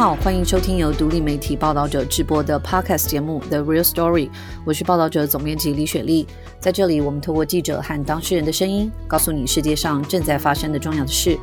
好，欢迎收听由独立媒体报道者直播的 Podcast 节目《The Real Story》，我是报道者总编辑李雪莉。在这里，我们透过记者和当事人的声音，告诉你世界上正在发生的重要的事。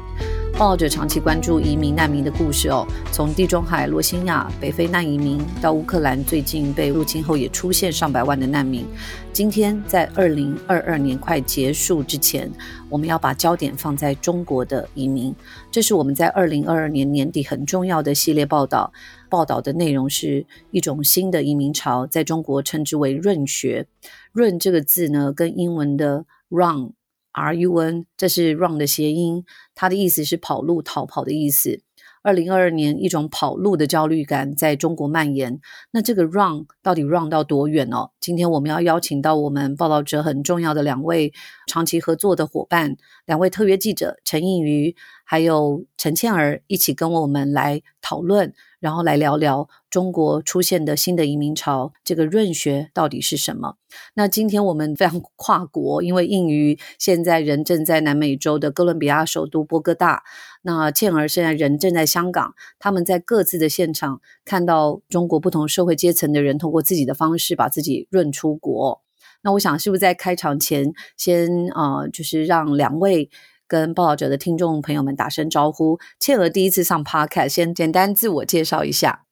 抱着长期关注移民难民的故事哦，从地中海、罗兴亚、北非难移民到乌克兰最近被入侵后也出现上百万的难民。今天在二零二二年快结束之前，我们要把焦点放在中国的移民。这是我们在二零二二年年底很重要的系列报道。报道的内容是一种新的移民潮，在中国称之为“润学”。润这个字呢，跟英文的 run。R U N，这是 run 的谐音，它的意思是跑路、逃跑的意思。二零二二年，一种跑路的焦虑感在中国蔓延。那这个 run 到底 run 到多远哦？今天我们要邀请到我们报道者很重要的两位长期合作的伙伴，两位特约记者陈映瑜还有陈倩儿，一起跟我们来讨论。然后来聊聊中国出现的新的移民潮，这个润学到底是什么？那今天我们非常跨国，因为应于现在人正在南美洲的哥伦比亚首都波哥大，那倩儿现在人正在香港，他们在各自的现场看到中国不同社会阶层的人通过自己的方式把自己润出国。那我想是不是在开场前先啊，就是让两位。跟报道者的听众朋友们打声招呼。倩娥第一次上 Podcast，先简单自我介绍一下。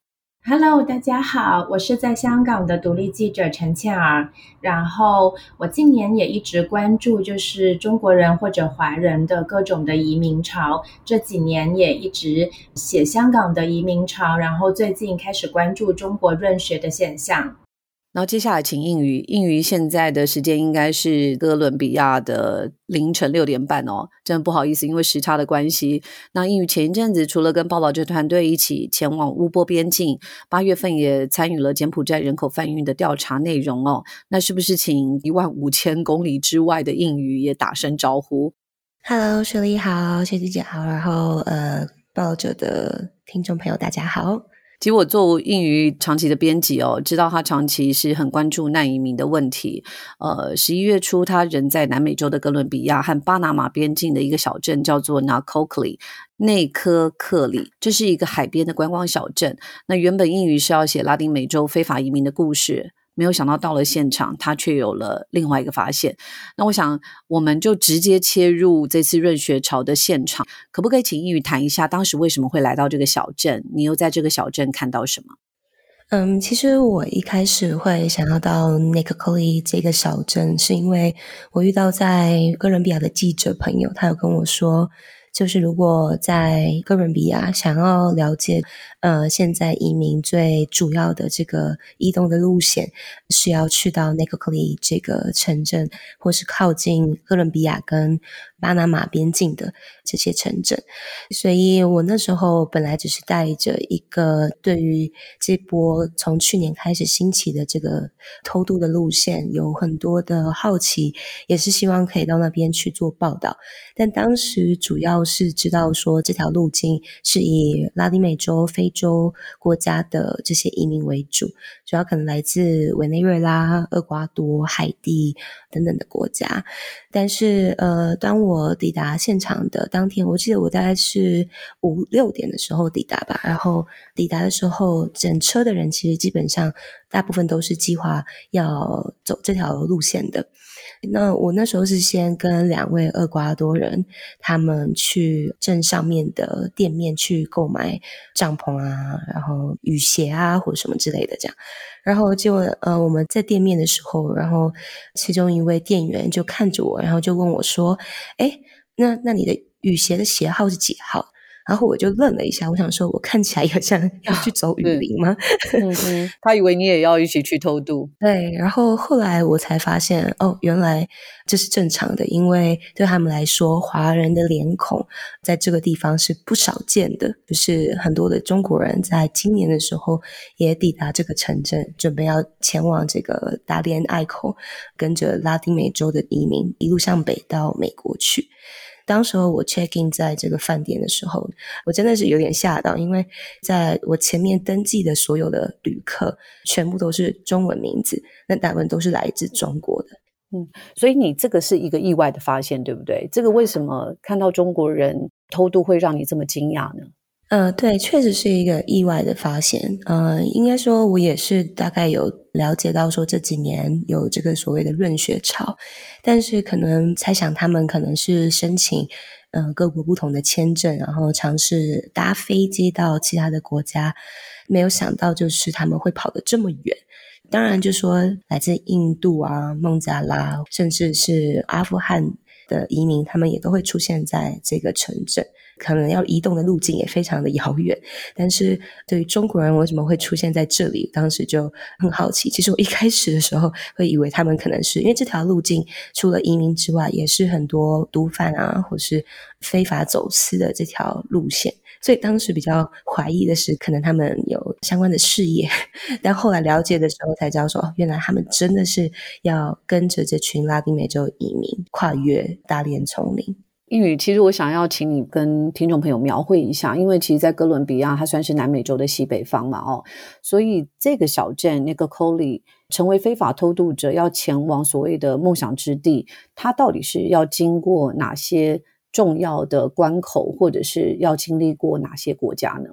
Hello，大家好，我是在香港的独立记者陈倩儿。然后我近年也一直关注，就是中国人或者华人的各种的移民潮。这几年也一直写香港的移民潮，然后最近开始关注中国润学的现象。然后接下来请应宇，应宇现在的时间应该是哥伦比亚的凌晨六点半哦，真的不好意思，因为时差的关系。那应宇前一阵子除了跟报道者团队一起前往乌波边境，八月份也参与了柬埔寨人口贩运的调查内容哦。那是不是请一万五千公里之外的应宇也打声招呼？Hello，雪莉好，谢姐姐好，然后呃，报道者的听众朋友大家好。其实我做印语长期的编辑哦，知道他长期是很关注难移民的问题。呃，十一月初，他人在南美洲的哥伦比亚和巴拿马边境的一个小镇，叫做 Nacocli 内科克里，这是一个海边的观光小镇。那原本英语是要写拉丁美洲非法移民的故事。没有想到到了现场，他却有了另外一个发现。那我想，我们就直接切入这次润学潮的现场，可不可以请英语谈一下当时为什么会来到这个小镇？你又在这个小镇看到什么？嗯，其实我一开始会想要到 n i c o l i 这个小镇，是因为我遇到在哥伦比亚的记者朋友，他有跟我说。就是如果在哥伦比亚想要了解，呃，现在移民最主要的这个移动的路线，是要去到 n i c o l i 这个城镇，或是靠近哥伦比亚跟。巴拿马边境的这些城镇，所以我那时候本来只是带着一个对于这波从去年开始兴起的这个偷渡的路线有很多的好奇，也是希望可以到那边去做报道。但当时主要是知道说这条路径是以拉丁美洲、非洲国家的这些移民为主，主要可能来自委内瑞拉、厄瓜多、海地等等的国家。但是呃，当我我抵达现场的当天，我记得我大概是五六点的时候抵达吧。然后抵达的时候，整车的人其实基本上大部分都是计划要走这条路线的。那我那时候是先跟两位厄瓜多人，他们去镇上面的店面去购买帐篷啊，然后雨鞋啊或者什么之类的这样。然后就呃我们在店面的时候，然后其中一位店员就看着我，然后就问我说：“哎，那那你的雨鞋的鞋号是几号？”然后我就愣了一下，我想说，我看起来好像要去走雨林吗？他以为你也要一起去偷渡。对，然后后来我才发现，哦，原来这是正常的，因为对他们来说，华人的脸孔在这个地方是不少见的。就是很多的中国人在今年的时候也抵达这个城镇，准备要前往这个大连隘口，跟着拉丁美洲的移民一路向北到美国去。当时候我 check in 在这个饭店的时候，我真的是有点吓到，因为在我前面登记的所有的旅客全部都是中文名字，那大部分都是来自中国的。嗯，所以你这个是一个意外的发现，对不对？这个为什么看到中国人偷渡会让你这么惊讶呢？呃，对，确实是一个意外的发现。呃，应该说，我也是大概有了解到说这几年有这个所谓的润学潮，但是可能猜想他们可能是申请呃各国不同的签证，然后尝试搭飞机到其他的国家，没有想到就是他们会跑得这么远。当然，就说来自印度啊、孟加拉，甚至是阿富汗的移民，他们也都会出现在这个城镇。可能要移动的路径也非常的遥远，但是对于中国人为什么会出现在这里，当时就很好奇。其实我一开始的时候会以为他们可能是因为这条路径除了移民之外，也是很多毒贩啊，或是非法走私的这条路线。所以当时比较怀疑的是，可能他们有相关的事业。但后来了解的时候才知道，说原来他们真的是要跟着这群拉丁美洲移民跨越大连丛林。英语，其实我想要请你跟听众朋友描绘一下，因为其实，在哥伦比亚，它算是南美洲的西北方嘛，哦，所以这个小镇那个 c o l i 成为非法偷渡者要前往所谓的梦想之地，它到底是要经过哪些重要的关口，或者是要经历过哪些国家呢？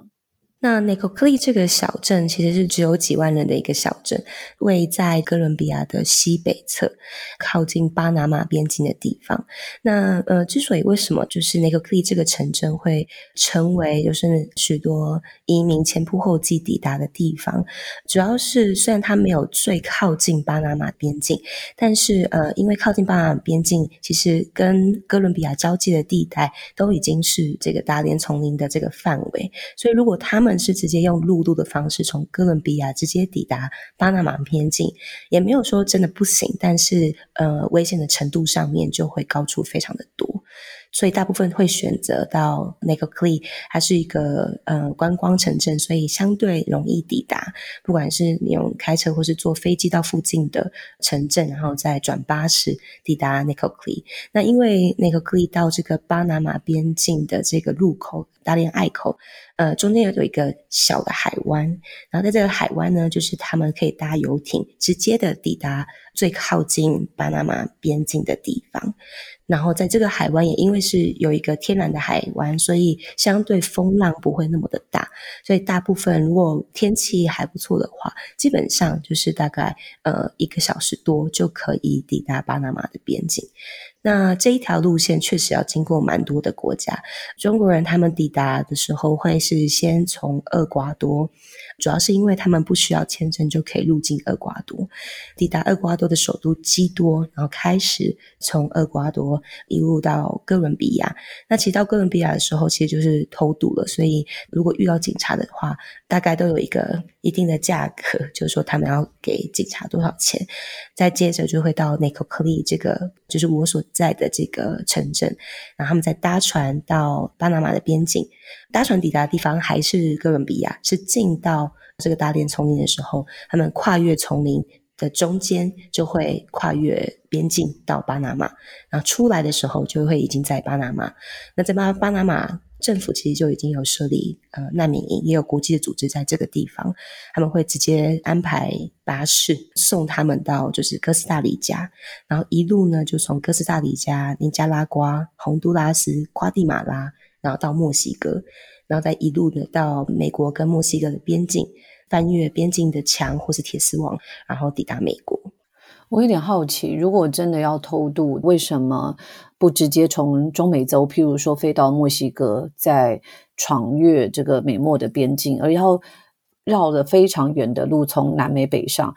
那内科克利这个小镇其实是只有几万人的一个小镇，位在哥伦比亚的西北侧，靠近巴拿马边境的地方。那呃，之所以为什么就是内科克利这个城镇会成为就是许多移民前仆后继抵达的地方，主要是虽然它没有最靠近巴拿马边境，但是呃，因为靠近巴拿马边境，其实跟哥伦比亚交界的地带都已经是这个大连丛林的这个范围，所以如果他们是直接用陆路的方式从哥伦比亚直接抵达巴拿马边境，也没有说真的不行，但是呃，危险的程度上面就会高出非常的多。所以大部分会选择到那个 CLE，它是一个呃观光城镇，所以相对容易抵达。不管是你用开车或是坐飞机到附近的城镇，然后再转巴士抵达那个 CLE。那因为那个 CLE 到这个巴拿马边境的这个路口大连隘口，呃，中间有有一个小的海湾，然后在这个海湾呢，就是他们可以搭游艇直接的抵达最靠近巴拿马边境的地方。然后在这个海湾也因为是有一个天然的海湾，所以相对风浪不会那么的大，所以大部分如果天气还不错的话，基本上就是大概呃一个小时多就可以抵达巴拿马的边境。那这一条路线确实要经过蛮多的国家，中国人他们抵达的时候会是先从厄瓜多。主要是因为他们不需要签证就可以入境厄瓜多，抵达厄瓜多的首都基多，然后开始从厄瓜多一路到哥伦比亚。那其实到哥伦比亚的时候，其实就是偷渡了。所以如果遇到警察的话，大概都有一个一定的价格，就是说他们要给警察多少钱。再接着就会到内科克利这个，就是我所在的这个城镇，然后他们再搭船到巴拿马的边境。搭船抵达的地方还是哥伦比亚，是进到这个大殿丛林的时候，他们跨越丛林的中间就会跨越边境到巴拿马，然后出来的时候就会已经在巴拿马。那在巴巴拿马政府其实就已经有设立呃难民营，也有国际的组织在这个地方，他们会直接安排巴士送他们到就是哥斯达黎加，然后一路呢就从哥斯达黎加、尼加拉瓜、洪都拉斯、瓜地马拉。然后到墨西哥，然后再一路的到美国跟墨西哥的边境，翻越边境的墙或是铁丝网，然后抵达美国。我有点好奇，如果真的要偷渡，为什么不直接从中美洲，譬如说飞到墨西哥，再闯越这个美墨的边境，而要绕了非常远的路从南美北上？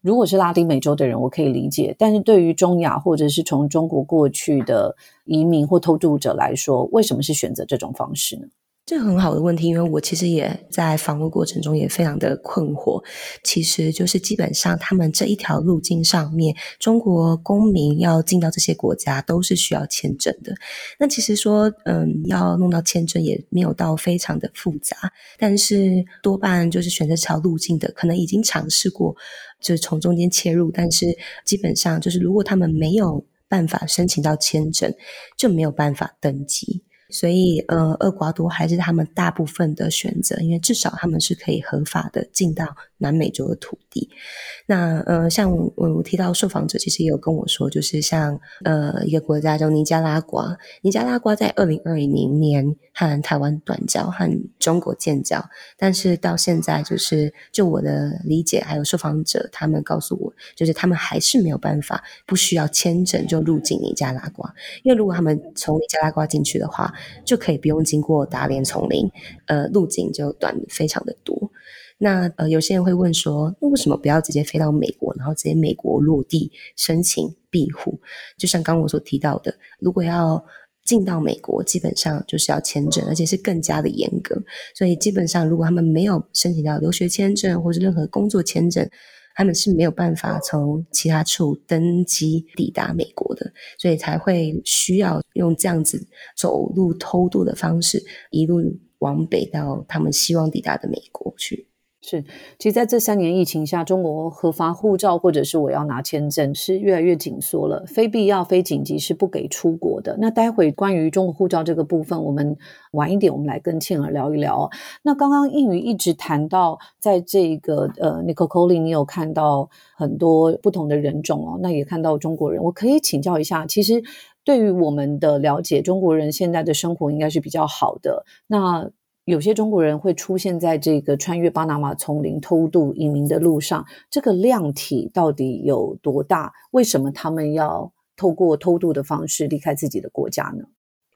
如果是拉丁美洲的人，我可以理解；但是对于中亚或者是从中国过去的移民或偷渡者来说，为什么是选择这种方式呢？这很好的问题，因为我其实也在访问过程中也非常的困惑。其实就是基本上他们这一条路径上面，中国公民要进到这些国家都是需要签证的。那其实说，嗯，要弄到签证也没有到非常的复杂，但是多半就是选择这条路径的，可能已经尝试过，就是从中间切入，但是基本上就是如果他们没有办法申请到签证，就没有办法登机。所以，呃，厄瓜多还是他们大部分的选择，因为至少他们是可以合法的进到南美洲的土地。那，呃，像我我提到受访者，其实也有跟我说，就是像呃一个国家叫尼加拉瓜，尼加拉瓜在二零二零年和台湾断交，和中国建交，但是到现在，就是就我的理解，还有受访者他们告诉我，就是他们还是没有办法不需要签证就入境尼加拉瓜，因为如果他们从尼加拉瓜进去的话。就可以不用经过打脸丛林，呃，路径就短非常的多。那呃，有些人会问说，那为什么不要直接飞到美国，然后直接美国落地申请庇护？就像刚我所提到的，如果要进到美国，基本上就是要签证，而且是更加的严格。所以基本上，如果他们没有申请到留学签证或是任何工作签证，他们是没有办法从其他处登机抵达美国的，所以才会需要用这样子走路偷渡的方式，一路往北到他们希望抵达的美国去。是，其实在这三年疫情下，中国核发护照或者是我要拿签证是越来越紧缩了，非必要、非紧急是不给出国的。那待会关于中国护照这个部分，我们晚一点我们来跟庆儿聊一聊。那刚刚应宇一直谈到，在这个呃 Nicole Coley，你有看到很多不同的人种哦，那也看到中国人。我可以请教一下，其实对于我们的了解，中国人现在的生活应该是比较好的。那有些中国人会出现在这个穿越巴拿马丛林偷渡移民的路上，这个量体到底有多大？为什么他们要透过偷渡的方式离开自己的国家呢？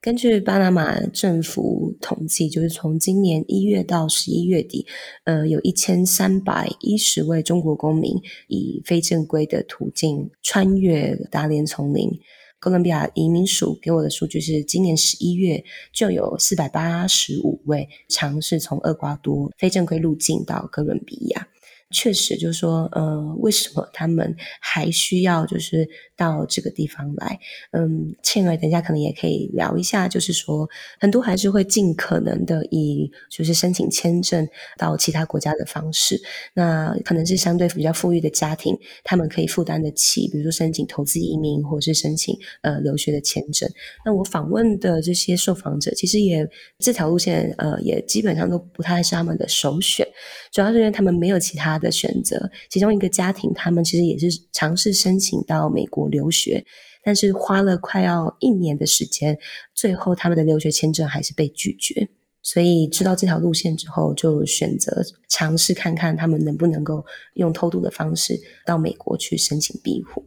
根据巴拿马政府统计，就是从今年一月到十一月底，呃，有一千三百一十位中国公民以非正规的途径穿越达连丛林。哥伦比亚移民署给我的数据是，今年十一月就有四百八十五位尝试从厄瓜多非正规入境到哥伦比亚。确实，就是说，呃，为什么他们还需要就是到这个地方来？嗯，倩儿，等一下可能也可以聊一下，就是说，很多还是会尽可能的以就是申请签证到其他国家的方式。那可能是相对比较富裕的家庭，他们可以负担得起，比如说申请投资移民，或者是申请呃留学的签证。那我访问的这些受访者，其实也这条路线，呃，也基本上都不太是他们的首选，主要是因为他们没有其他。的选择，其中一个家庭，他们其实也是尝试申请到美国留学，但是花了快要一年的时间，最后他们的留学签证还是被拒绝。所以知道这条路线之后，就选择尝试看看他们能不能够用偷渡的方式到美国去申请庇护。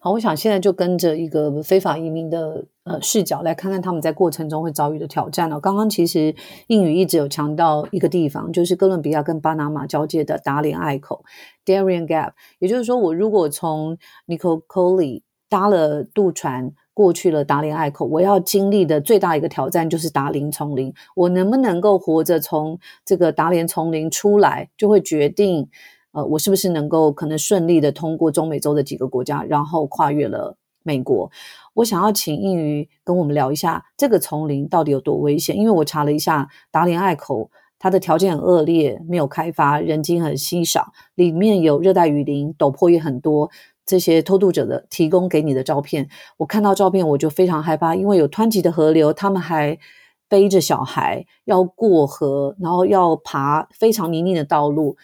好，我想现在就跟着一个非法移民的呃视角来看看他们在过程中会遭遇的挑战了。刚刚其实英语一直有强调一个地方，就是哥伦比亚跟巴拿马交界的达连隘口 （Darien Gap）。也就是说，我如果从 Nicole Coley 搭了渡船过去了达连隘口，我要经历的最大一个挑战就是达林丛林。我能不能够活着从这个达连丛林出来，就会决定。呃，我是不是能够可能顺利的通过中美洲的几个国家，然后跨越了美国？我想要请应瑜跟我们聊一下这个丛林到底有多危险？因为我查了一下达连隘口，它的条件很恶劣，没有开发，人迹很稀少，里面有热带雨林，陡坡也很多。这些偷渡者的提供给你的照片，我看到照片我就非常害怕，因为有湍急的河流，他们还背着小孩要过河，然后要爬非常泥泞的道路。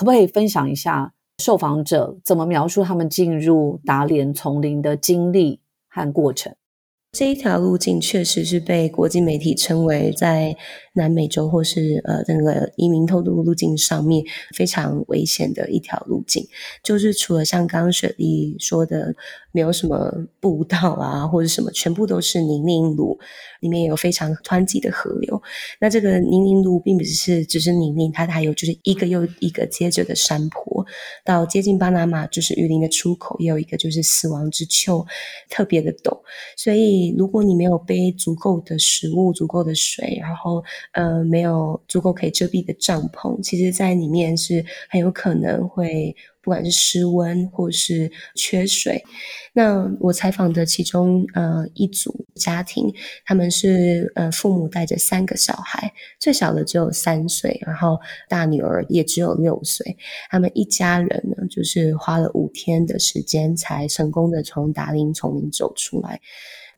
可不可以分享一下受访者怎么描述他们进入打脸丛林的经历和过程？这一条路径确实是被国际媒体称为在南美洲或是呃那个移民偷渡路径上面非常危险的一条路径。就是除了像刚刚雪莉说的，没有什么步道啊或者什么，全部都是泥泞路，里面有非常湍急的河流。那这个泥泞路并不是只是泥泞，它还有就是一个又一个接着的山坡。到接近巴拿马就是雨林的出口，也有一个就是死亡之丘，特别的陡，所以。如果你没有背足够的食物、足够的水，然后呃没有足够可以遮蔽的帐篷，其实在里面是很有可能会。不管是失温或是缺水，那我采访的其中呃一组家庭，他们是呃父母带着三个小孩，最小的只有三岁，然后大女儿也只有六岁，他们一家人呢，就是花了五天的时间才成功的从达林丛林走出来。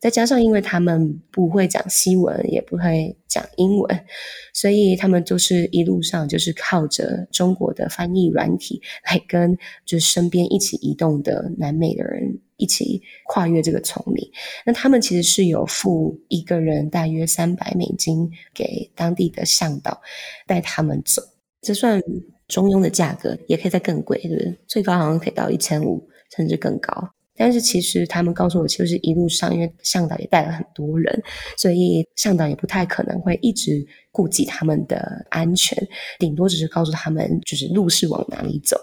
再加上因为他们不会讲西文，也不会讲英文，所以他们就是一路上就是靠着中国的翻译软体来跟就是身边一起移动的南美的人一起跨越这个丛林。那他们其实是有付一个人大约三百美金给当地的向导带他们走，这算中庸的价格，也可以再更贵，对不对？最高好像可以到一千五，甚至更高。但是其实他们告诉我，就是一路上，因为向导也带了很多人，所以向导也不太可能会一直顾及他们的安全，顶多只是告诉他们就是路是往哪里走。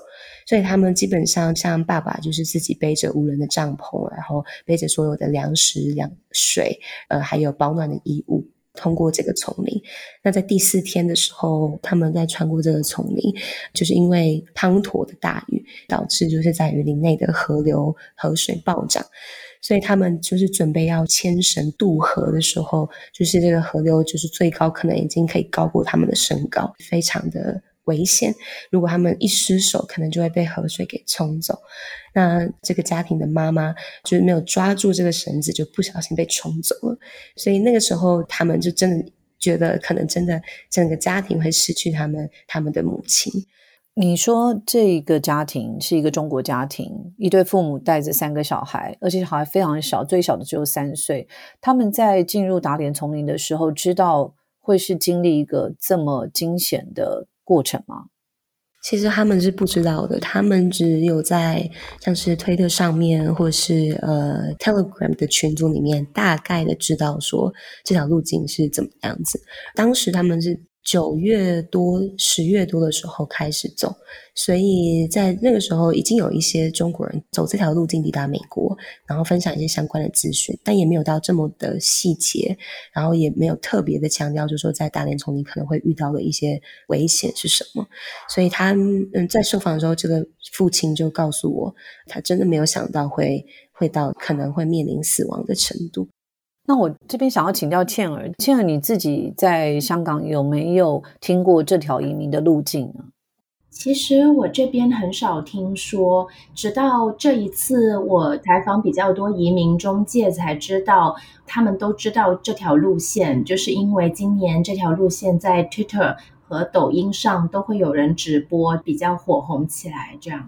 所以他们基本上像爸爸就是自己背着无人的帐篷，然后背着所有的粮食、粮水，呃，还有保暖的衣物。通过这个丛林，那在第四天的时候，他们在穿过这个丛林，就是因为滂沱的大雨，导致就是在雨林内的河流河水暴涨，所以他们就是准备要牵绳渡河的时候，就是这个河流就是最高可能已经可以高过他们的身高，非常的。危险！如果他们一失手，可能就会被河水给冲走。那这个家庭的妈妈就是没有抓住这个绳子，就不小心被冲走了。所以那个时候，他们就真的觉得，可能真的整个家庭会失去他们他们的母亲。你说这一个家庭是一个中国家庭，一对父母带着三个小孩，而且小孩非常小，最小的只有三岁。他们在进入打脸丛林的时候，知道会是经历一个这么惊险的。过程吗？其实他们是不知道的，他们只有在像是推特上面，或是呃 Telegram 的群组里面，大概的知道说这条路径是怎么样子。当时他们是。九月多、十月多的时候开始走，所以在那个时候已经有一些中国人走这条路径抵达美国，然后分享一些相关的资讯，但也没有到这么的细节，然后也没有特别的强调，就是说在大连丛林可能会遇到的一些危险是什么。所以他嗯在受访的时候，这个父亲就告诉我，他真的没有想到会会到可能会面临死亡的程度。那我这边想要请教倩儿，倩儿你自己在香港有没有听过这条移民的路径呢？其实我这边很少听说，直到这一次我采访比较多移民中介才知道，他们都知道这条路线，就是因为今年这条路线在 Twitter 和抖音上都会有人直播，比较火红起来，这样。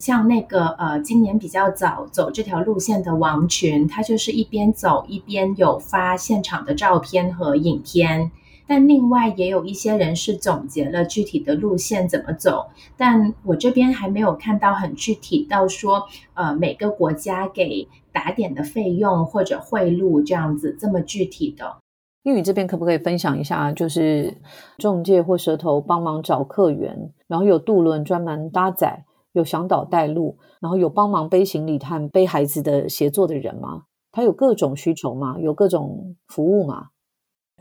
像那个呃，今年比较早走这条路线的王群，他就是一边走一边有发现场的照片和影片。但另外也有一些人是总结了具体的路线怎么走，但我这边还没有看到很具体到说，呃，每个国家给打点的费用或者贿赂这样子这么具体的。玉宇这边可不可以分享一下，就是中介或蛇头帮忙找客源，然后有渡轮专门搭载。有向导带路，然后有帮忙背行李和背孩子的协作的人吗？他有各种需求吗？有各种服务吗？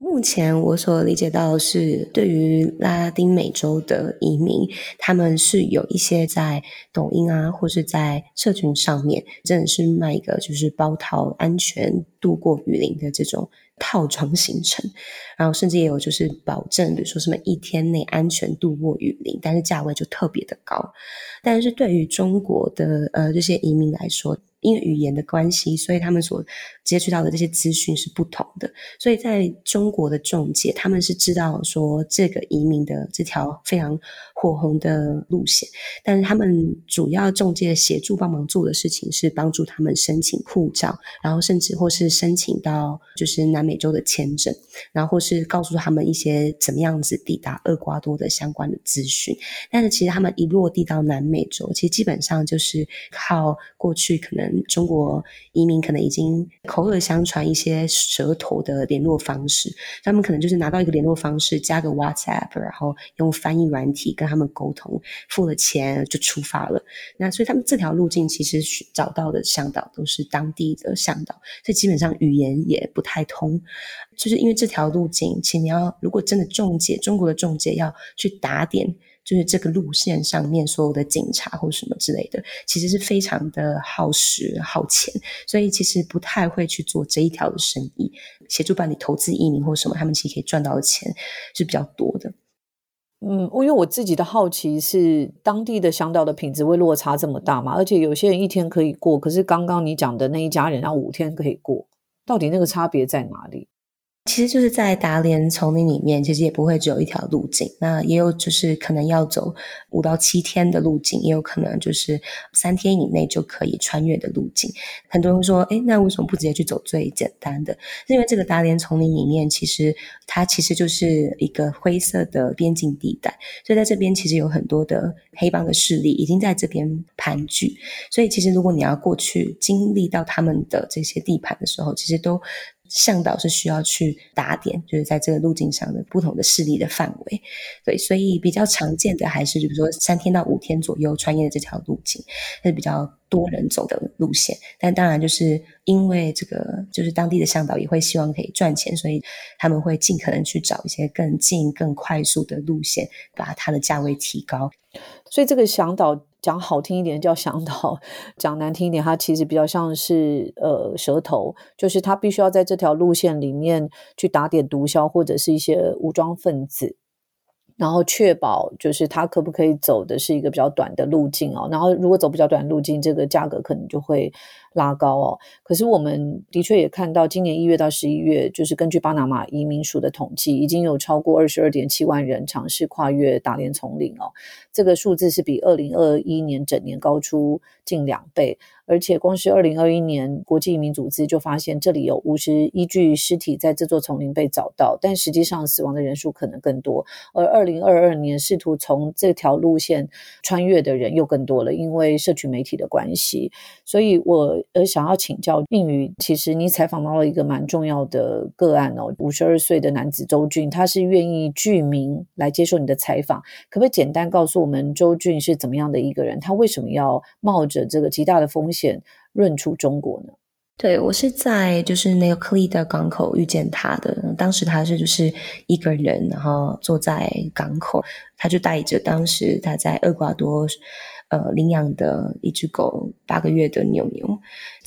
目前我所理解到是，对于拉丁美洲的移民，他们是有一些在抖音啊，或是在社群上面，真的是卖一个就是包套安全度过雨林的这种。套装行程，然后甚至也有就是保证，比如说什么一天内安全度过雨林，但是价位就特别的高。但是对于中国的呃这些移民来说，因为语言的关系，所以他们所接触到的这些资讯是不同的。所以在中国的中介，他们是知道说这个移民的这条非常火红的路线，但是他们主要中介协助帮忙做的事情是帮助他们申请护照，然后甚至或是申请到就是南美洲的签证，然后或是告诉他们一些怎么样子抵达厄瓜多的相关的资讯。但是其实他们一落地到南美洲，其实基本上就是靠过去可能。中国移民可能已经口耳相传一些舌头的联络方式，他们可能就是拿到一个联络方式，加个 WhatsApp，然后用翻译软体跟他们沟通，付了钱就出发了。那所以他们这条路径其实找到的向导都是当地的向导，所以基本上语言也不太通。就是因为这条路径，请你要如果真的中介，中国的中介要去打点。就是这个路线上面所有的警察或什么之类的，其实是非常的耗时耗钱，所以其实不太会去做这一条的生意。协助办理投资移民或什么，他们其实可以赚到的钱是比较多的。嗯，因为我自己的好奇是，当地的向导的品质会落差这么大吗？而且有些人一天可以过，可是刚刚你讲的那一家人要五天可以过，到底那个差别在哪里？其实就是在达连丛林里面，其实也不会只有一条路径，那也有就是可能要走五到七天的路径，也有可能就是三天以内就可以穿越的路径。很多人说，哎，那为什么不直接去走最简单的？因为这个达连丛林里面，其实它其实就是一个灰色的边境地带，所以在这边其实有很多的黑帮的势力已经在这边盘踞。所以其实如果你要过去经历到他们的这些地盘的时候，其实都。向导是需要去打点，就是在这个路径上的不同的势力的范围，对，所以比较常见的还是，比如说三天到五天左右穿越的这条路径，是比较多人走的路线。但当然，就是因为这个，就是当地的向导也会希望可以赚钱，所以他们会尽可能去找一些更近、更快速的路线，把它的价位提高。所以这个向导。讲好听一点叫向导，讲难听一点，它其实比较像是呃舌头，就是他必须要在这条路线里面去打点毒枭或者是一些武装分子。然后确保就是他可不可以走的是一个比较短的路径哦。然后如果走比较短路径，这个价格可能就会拉高哦。可是我们的确也看到，今年一月到十一月，就是根据巴拿马移民署的统计，已经有超过二十二点七万人尝试跨越大连丛林哦。这个数字是比二零二一年整年高出近两倍。而且，光是二零二一年，国际移民组织就发现这里有五十一具尸体在这座丛林被找到，但实际上死亡的人数可能更多。而二零二二年试图从这条路线穿越的人又更多了，因为社群媒体的关系。所以我呃想要请教应宇，其实你采访到了一个蛮重要的个案哦，五十二岁的男子周俊，他是愿意具名来接受你的采访，可不可以简单告诉我们周俊是怎么样的一个人？他为什么要冒着这个极大的风险？险润出中国呢？对我是在就是那个克利的港口遇见他的，当时他是就是一个人，然后坐在港口，他就带着当时他在厄瓜多。呃，领养的一只狗，八个月的牛牛，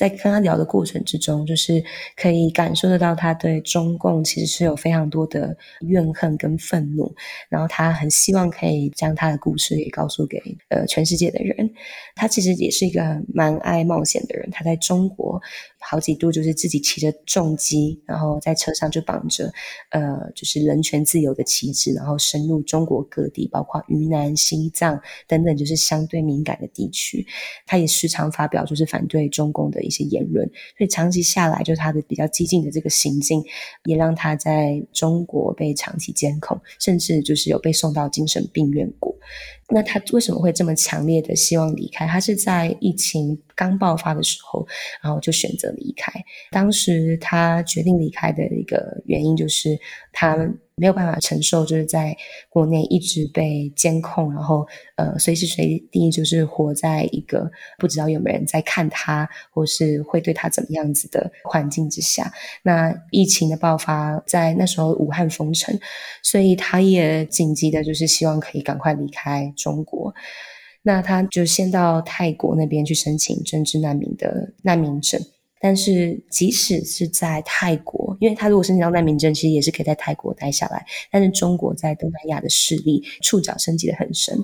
在跟他聊的过程之中，就是可以感受得到他对中共其实是有非常多的怨恨跟愤怒，然后他很希望可以将他的故事也告诉给呃全世界的人。他其实也是一个蛮爱冒险的人，他在中国好几度就是自己骑着重机，然后在车上就绑着呃就是人权自由的旗帜，然后深入中国各地，包括云南、西藏等等，就是相对敏感的地区，他也时常发表就是反对中共的一一些言论，所以长期下来，就他的比较激进的这个行径，也让他在中国被长期监控，甚至就是有被送到精神病院过。那他为什么会这么强烈的希望离开？他是在疫情刚爆发的时候，然后就选择离开。当时他决定离开的一个原因就是他。没有办法承受，就是在国内一直被监控，然后呃随时随地就是活在一个不知道有没有人在看他，或是会对他怎么样子的环境之下。那疫情的爆发在那时候武汉封城，所以他也紧急的就是希望可以赶快离开中国。那他就先到泰国那边去申请政治难民的难民证。但是，即使是在泰国，因为他如果申请到难民证，其实也是可以在泰国待下来。但是，中国在东南亚的势力触角升级的很深。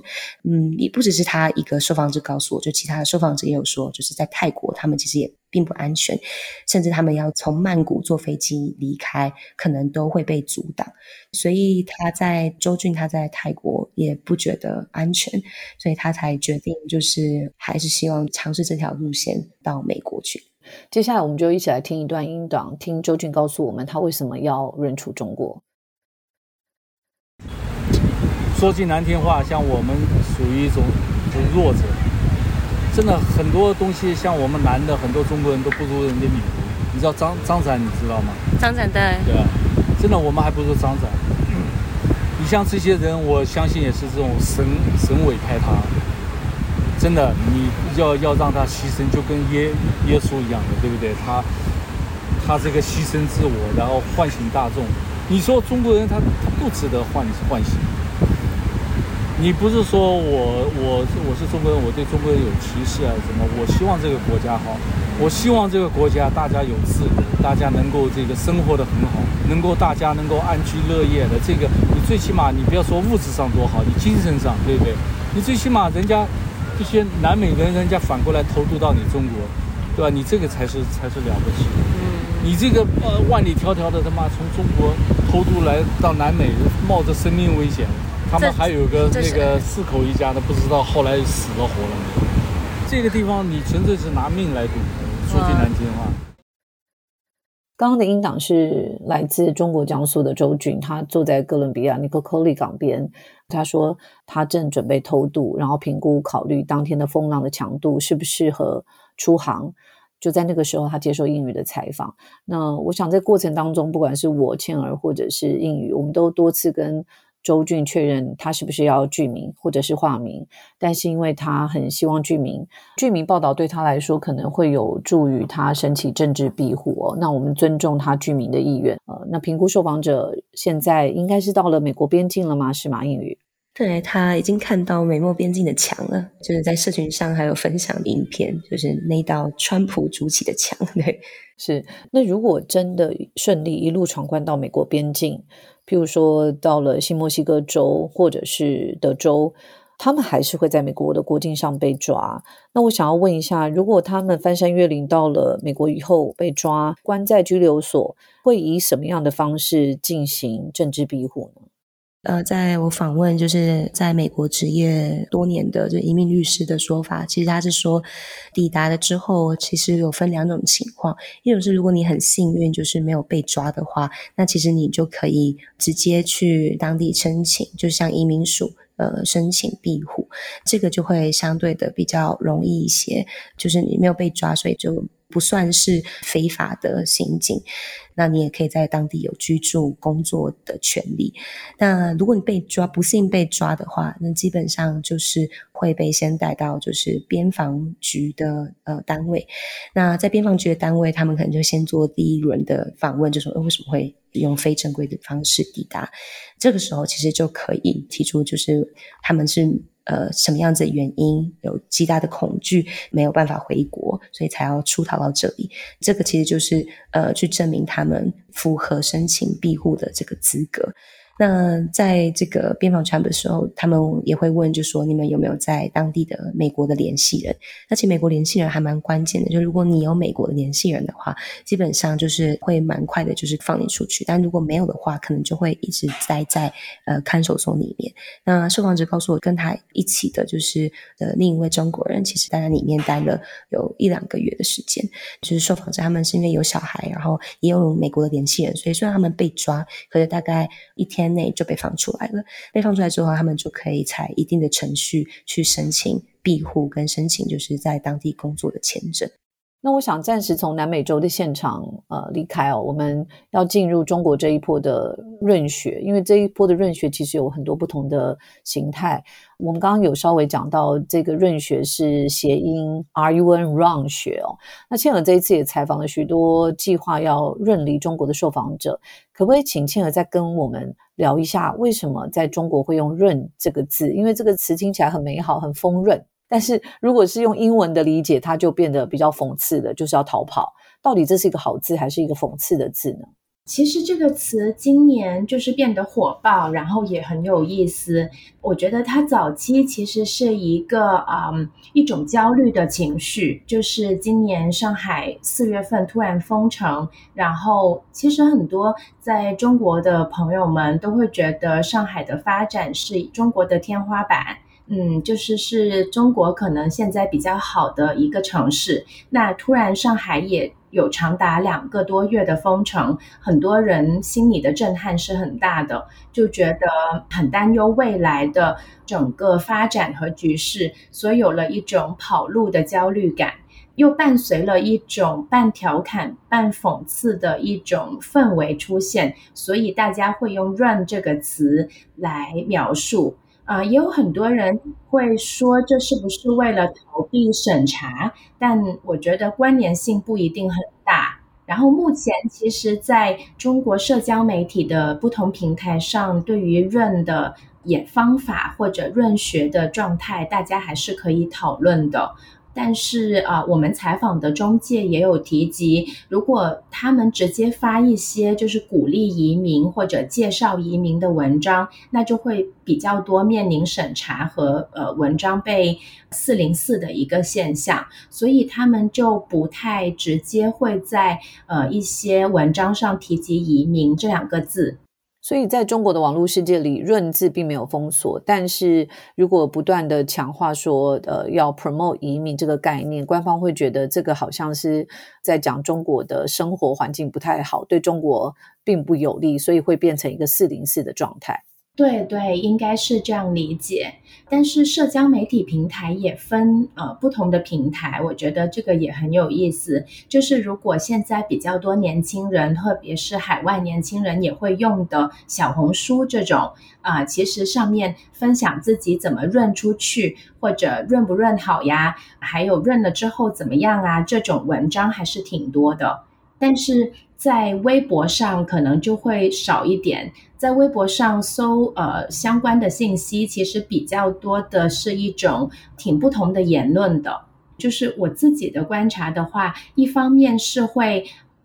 嗯，也不只是他一个受访者告诉我，就其他的受访者也有说，就是在泰国，他们其实也并不安全，甚至他们要从曼谷坐飞机离开，可能都会被阻挡。所以，他在周俊他在泰国也不觉得安全，所以他才决定就是还是希望尝试这条路线到美国去。接下来，我们就一起来听一段音档，听周俊告诉我们他为什么要认出中国。说句难听话，像我们属于一种弱者，真的很多东西，像我们男的，很多中国人都不如人家女的。你知道张张展，你知道吗？张展对。对啊，真的，我们还不如张展。你像这些人，我相信也是这种神神委派他。真的，你要要让他牺牲，就跟耶耶稣一样的，对不对？他他这个牺牲自我，然后唤醒大众。你说中国人他不值得唤唤醒？你不是说我我我是中国人，我对中国人有歧视啊？什么？我希望这个国家好，我希望这个国家大家有自由，大家能够这个生活的很好，能够大家能够安居乐业的。这个你最起码你不要说物质上多好，你精神上对不对？你最起码人家。这些南美人，人家反过来偷渡到你中国，对吧？你这个才是才是了不起。嗯，你这个呃万里迢迢的他妈从中国偷渡来到南美，冒着生命危险，他们还有个那个四口一家的，不知道后来死了活了没。这个地方你纯粹是拿命来赌，说句难听话。刚刚的英档是来自中国江苏的周俊，他坐在哥伦比亚尼科科利港边。他说他正准备偷渡，然后评估考虑当天的风浪的强度适不适合出航。就在那个时候，他接受英语的采访。那我想在过程当中，不管是我倩儿或者是英语，我们都多次跟。周俊确认他是不是要剧名或者是化名，但是因为他很希望剧名，剧名报道对他来说可能会有助于他申请政治庇护哦。那我们尊重他剧名的意愿。呃，那评估受访者现在应该是到了美国边境了吗？是马英宇？对他已经看到美墨边境的墙了，就是在社群上还有分享影片，就是那道川普筑起的墙。对，是。那如果真的顺利一路闯关到美国边境？譬如说，到了新墨西哥州或者是德州，他们还是会在美国的国境上被抓。那我想要问一下，如果他们翻山越岭到了美国以后被抓，关在拘留所，会以什么样的方式进行政治庇护呢？呃，在我访问就是在美国职业多年的就移民律师的说法，其实他是说，抵达了之后，其实有分两种情况，一种是如果你很幸运，就是没有被抓的话，那其实你就可以直接去当地申请，就像移民署呃申请庇护，这个就会相对的比较容易一些，就是你没有被抓，所以就。不算是非法的刑警，那你也可以在当地有居住、工作的权利。那如果你被抓，不幸被抓的话，那基本上就是会被先带到就是边防局的呃单位。那在边防局的单位，他们可能就先做第一轮的访问，就说为什么会用非正规的方式抵达？这个时候其实就可以提出，就是他们是。呃，什么样子的原因有极大的恐惧，没有办法回国，所以才要出逃到这里。这个其实就是呃，去证明他们符合申请庇护的这个资格。那在这个边防船的时候，他们也会问，就说你们有没有在当地的美国的联系人？而且美国联系人还蛮关键的，就如果你有美国的联系人的话，基本上就是会蛮快的，就是放你出去。但如果没有的话，可能就会一直待在呃看守所里面。那受访者告诉我，跟他一起的就是呃另一位中国人，其实待在里面待了有一两个月的时间。就是受访者他们是因为有小孩，然后也有美国的联系人，所以虽然他们被抓，可是大概一天内就被放出来了。被放出来之后，他们就可以采一定的程序去申请庇护，跟申请就是在当地工作的签证。那我想暂时从南美洲的现场呃离开哦，我们要进入中国这一波的润学，因为这一波的润学其实有很多不同的形态。我们刚刚有稍微讲到这个润学是谐音 R U N Run 学哦。那倩儿这一次也采访了许多计划要润离中国的受访者，可不可以请倩儿再跟我们聊一下，为什么在中国会用润这个字？因为这个词听起来很美好，很丰润。但是如果是用英文的理解，它就变得比较讽刺的，就是要逃跑。到底这是一个好字还是一个讽刺的字呢？其实这个词今年就是变得火爆，然后也很有意思。我觉得它早期其实是一个嗯一种焦虑的情绪，就是今年上海四月份突然封城，然后其实很多在中国的朋友们都会觉得上海的发展是中国的天花板。嗯，就是是中国可能现在比较好的一个城市。那突然上海也有长达两个多月的封城，很多人心里的震撼是很大的，就觉得很担忧未来的整个发展和局势，所以有了一种跑路的焦虑感，又伴随了一种半调侃半讽刺的一种氛围出现，所以大家会用 “run” 这个词来描述。啊，也有很多人会说这是不是为了逃避审查？但我觉得关联性不一定很大。然后目前其实在中国社交媒体的不同平台上，对于润的演方法或者润学的状态，大家还是可以讨论的。但是啊，我们采访的中介也有提及，如果他们直接发一些就是鼓励移民或者介绍移民的文章，那就会比较多面临审查和呃文章被四零四的一个现象，所以他们就不太直接会在呃一些文章上提及移民这两个字。所以，在中国的网络世界里，润字并没有封锁。但是如果不断的强化说，呃，要 promote 移民这个概念，官方会觉得这个好像是在讲中国的生活环境不太好，对中国并不有利，所以会变成一个四零四的状态。对对，应该是这样理解。但是社交媒体平台也分呃不同的平台，我觉得这个也很有意思。就是如果现在比较多年轻人，特别是海外年轻人也会用的小红书这种啊，其实上面分享自己怎么润出去，或者润不润好呀，还有润了之后怎么样啊，这种文章还是挺多的。但是在微博上可能就会少一点，在微博上搜呃相关的信息，其实比较多的是一种挺不同的言论的。就是我自己的观察的话，一方面是会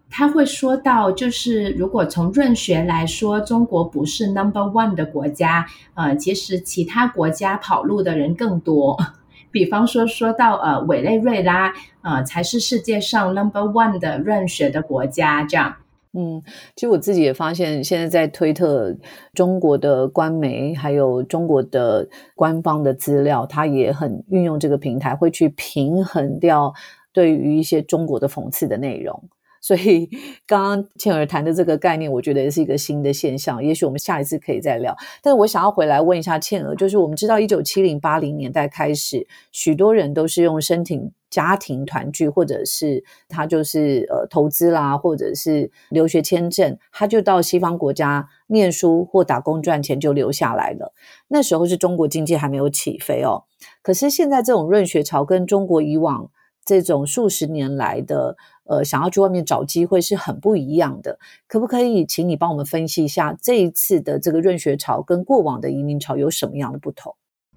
他会说到，就是如果从润学来说，中国不是 number one 的国家，呃，其实其他国家跑路的人更多。比方说，说到呃委内瑞拉，啊才是世界上 number one 的润学的国家，这样。嗯，其实我自己也发现，现在在推特，中国的官媒还有中国的官方的资料，它也很运用这个平台，会去平衡掉对于一些中国的讽刺的内容。所以，刚刚倩儿谈的这个概念，我觉得是一个新的现象。也许我们下一次可以再聊。但是我想要回来问一下倩儿，就是我们知道，一九七零八零年代开始，许多人都是用申请家庭团聚，或者是他就是呃投资啦，或者是留学签证，他就到西方国家念书或打工赚钱就留下来了。那时候是中国经济还没有起飞哦。可是现在这种润学潮跟中国以往这种数十年来的。呃，想要去外面找机会是很不一样的，可不可以请你帮我们分析一下这一次的这个润学潮跟过往的移民潮有什么样的不同？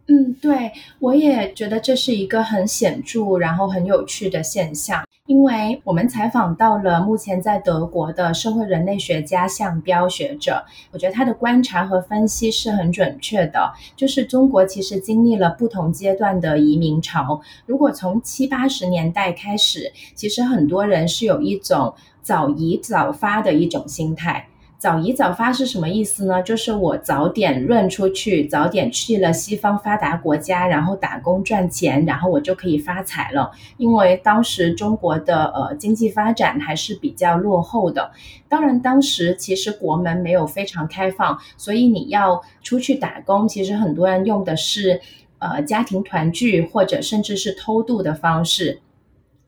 嗯，对，我也觉得这是一个很显著，然后很有趣的现象。因为我们采访到了目前在德国的社会人类学家向彪学者，我觉得他的观察和分析是很准确的。就是中国其实经历了不同阶段的移民潮。如果从七八十年代开始，其实很多人是有一种早移早发的一种心态。早移早发是什么意思呢？就是我早点润出去，早点去了西方发达国家，然后打工赚钱，然后我就可以发财了。因为当时中国的呃经济发展还是比较落后的，当然当时其实国门没有非常开放，所以你要出去打工，其实很多人用的是呃家庭团聚或者甚至是偷渡的方式。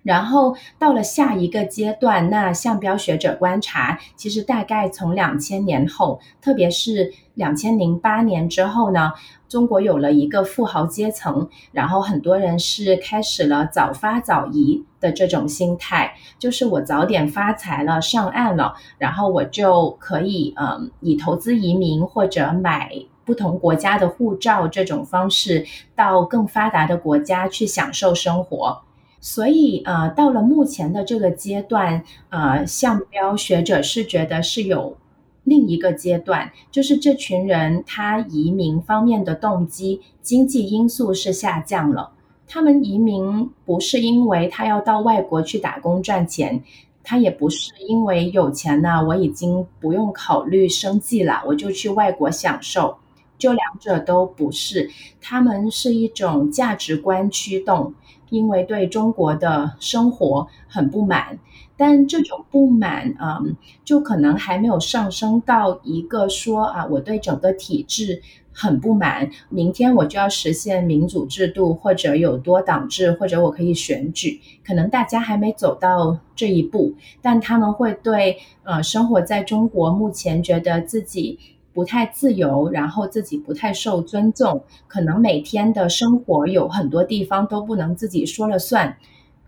然后到了下一个阶段，那向标学者观察，其实大概从两千年后，特别是两千零八年之后呢，中国有了一个富豪阶层，然后很多人是开始了早发早移的这种心态，就是我早点发财了，上岸了，然后我就可以嗯，以投资移民或者买不同国家的护照这种方式，到更发达的国家去享受生活。所以，呃，到了目前的这个阶段，呃，向标学者是觉得是有另一个阶段，就是这群人他移民方面的动机，经济因素是下降了。他们移民不是因为他要到外国去打工赚钱，他也不是因为有钱呢，我已经不用考虑生计了，我就去外国享受。就两者都不是，他们是一种价值观驱动。因为对中国的生活很不满，但这种不满，嗯，就可能还没有上升到一个说啊，我对整个体制很不满，明天我就要实现民主制度，或者有多党制，或者我可以选举，可能大家还没走到这一步，但他们会对呃生活在中国目前觉得自己。不太自由，然后自己不太受尊重，可能每天的生活有很多地方都不能自己说了算，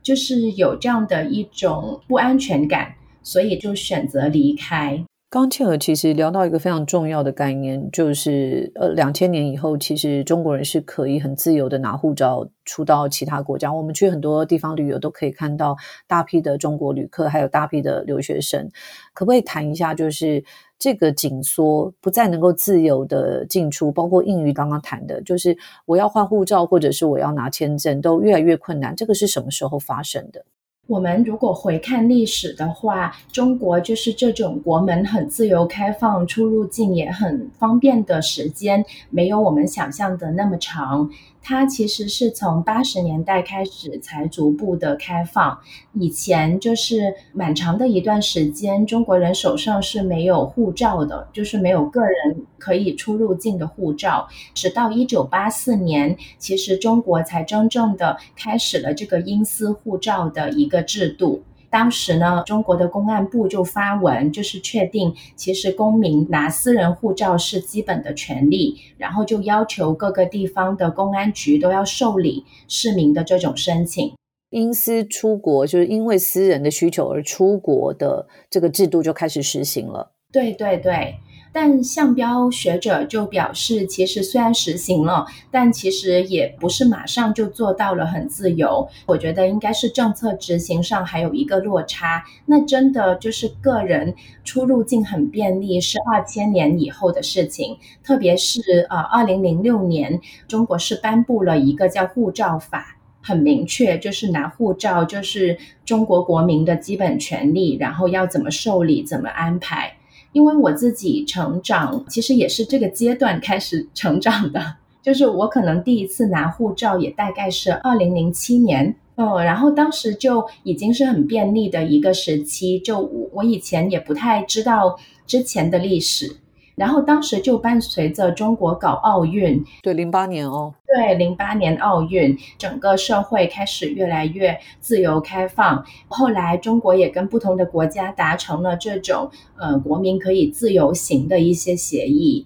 就是有这样的一种不安全感，所以就选择离开。刚倩儿其实聊到一个非常重要的概念，就是呃，两千年以后，其实中国人是可以很自由的拿护照出到其他国家。我们去很多地方旅游，都可以看到大批的中国旅客，还有大批的留学生。可不可以谈一下，就是这个紧缩不再能够自由的进出，包括印鱼刚刚谈的，就是我要换护照或者是我要拿签证，都越来越困难。这个是什么时候发生的？我们如果回看历史的话，中国就是这种国门很自由开放、出入境也很方便的时间，没有我们想象的那么长。它其实是从八十年代开始才逐步的开放，以前就是蛮长的一段时间，中国人手上是没有护照的，就是没有个人可以出入境的护照。直到一九八四年，其实中国才真正的开始了这个英私护照的一个制度。当时呢，中国的公安部就发文，就是确定其实公民拿私人护照是基本的权利，然后就要求各个地方的公安局都要受理市民的这种申请。因私出国，就是因为私人的需求而出国的这个制度就开始实行了。对对对。但项标学者就表示，其实虽然实行了，但其实也不是马上就做到了很自由。我觉得应该是政策执行上还有一个落差。那真的就是个人出入境很便利，是二千年以后的事情。特别是呃，二零零六年，中国是颁布了一个叫护照法，很明确，就是拿护照就是中国国民的基本权利，然后要怎么受理，怎么安排。因为我自己成长，其实也是这个阶段开始成长的。就是我可能第一次拿护照也大概是二零零七年，嗯，然后当时就已经是很便利的一个时期。就我以前也不太知道之前的历史。然后当时就伴随着中国搞奥运，对，零八年哦，对，零八年奥运，整个社会开始越来越自由开放。后来中国也跟不同的国家达成了这种呃国民可以自由行的一些协议，